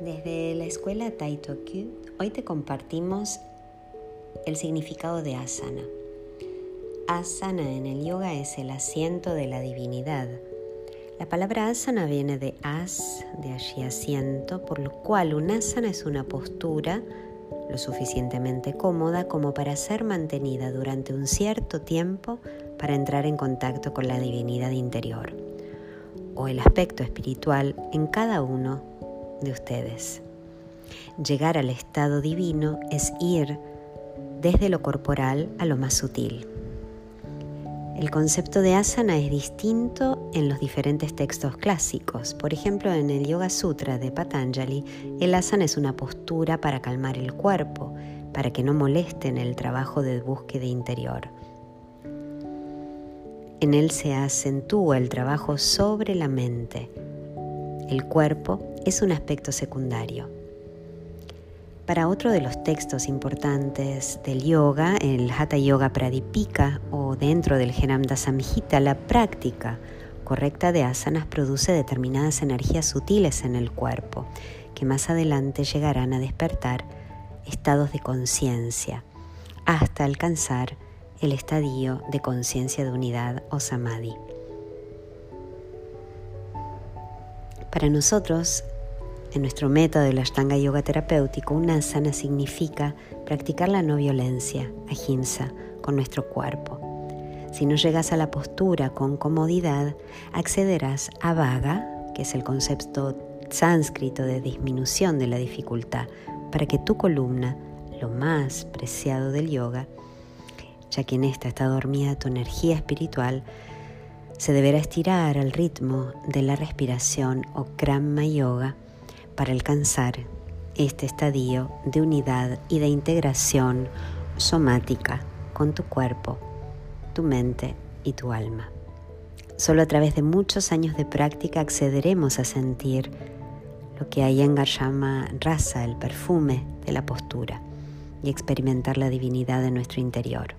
Desde la escuela Taitokyu, hoy te compartimos el significado de asana. Asana en el yoga es el asiento de la divinidad. La palabra asana viene de as, de allí asiento, por lo cual un asana es una postura lo suficientemente cómoda como para ser mantenida durante un cierto tiempo para entrar en contacto con la divinidad interior o el aspecto espiritual en cada uno de ustedes. Llegar al estado divino es ir desde lo corporal a lo más sutil. El concepto de asana es distinto en los diferentes textos clásicos. Por ejemplo, en el Yoga Sutra de Patanjali, el asana es una postura para calmar el cuerpo, para que no molesten el trabajo de búsqueda interior. En él se acentúa el trabajo sobre la mente. El cuerpo es un aspecto secundario. Para otro de los textos importantes del yoga, el Hatha Yoga Pradipika o dentro del Geramda Samhita, la práctica correcta de asanas produce determinadas energías sutiles en el cuerpo que más adelante llegarán a despertar estados de conciencia hasta alcanzar el estadio de conciencia de unidad o samadhi. Para nosotros, en nuestro método del Ashtanga Yoga terapéutico, una asana significa practicar la no violencia, ahimsa, con nuestro cuerpo. Si no llegas a la postura con comodidad, accederás a vaga, que es el concepto sánscrito de disminución de la dificultad, para que tu columna, lo más preciado del yoga, ya que en esta está dormida tu energía espiritual, se deberá estirar al ritmo de la respiración o Krama Yoga para alcanzar este estadio de unidad y de integración somática con tu cuerpo, tu mente y tu alma. Solo a través de muchos años de práctica accederemos a sentir lo que Iyengar llama rasa, el perfume de la postura, y experimentar la divinidad de nuestro interior.